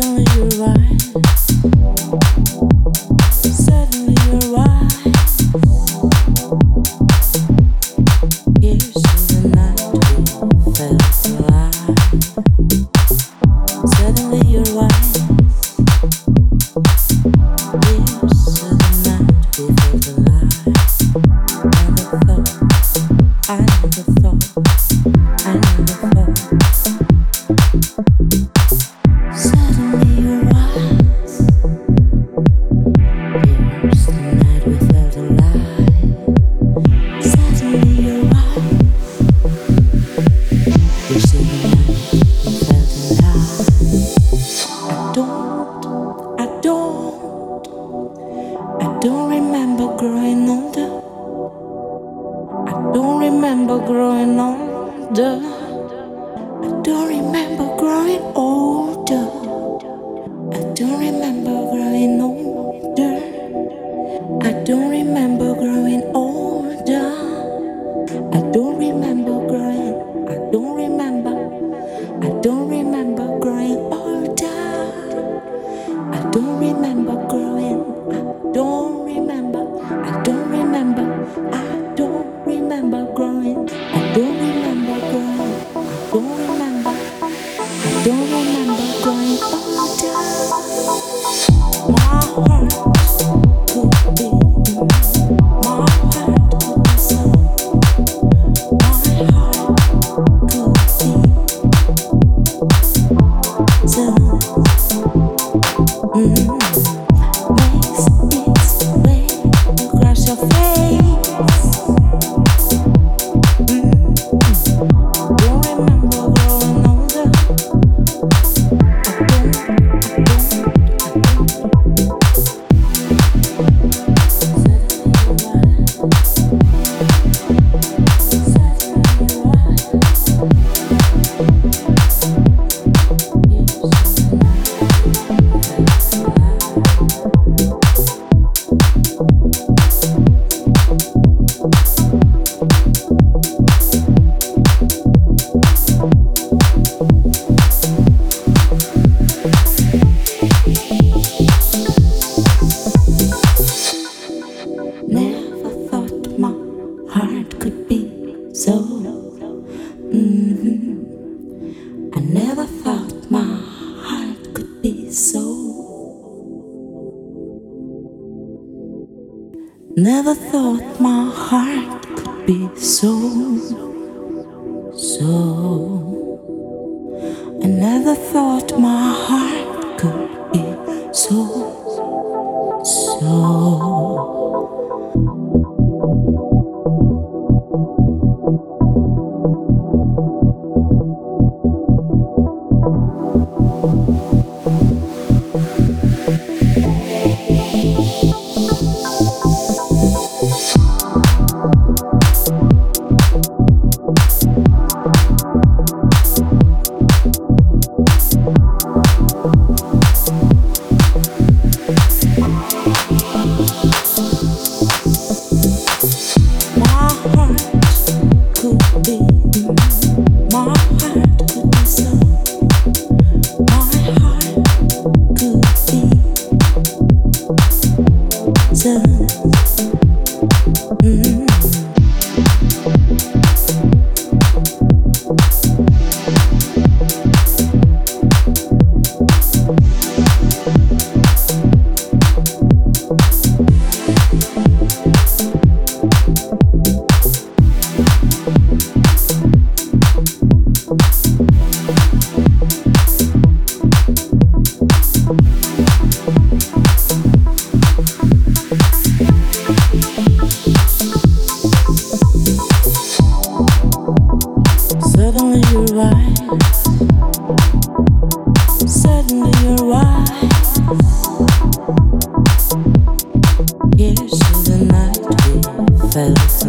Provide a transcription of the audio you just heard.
don't you right? Don't remember growing older. I don't remember growing older. I don't remember growing older. I don't remember growing older. I don't remember growing. I don't remember. Never thought my heart could be so. Mm. I never thought my heart could be so. Never thought my heart could be so. So. I never thought my heart could be so. Moses.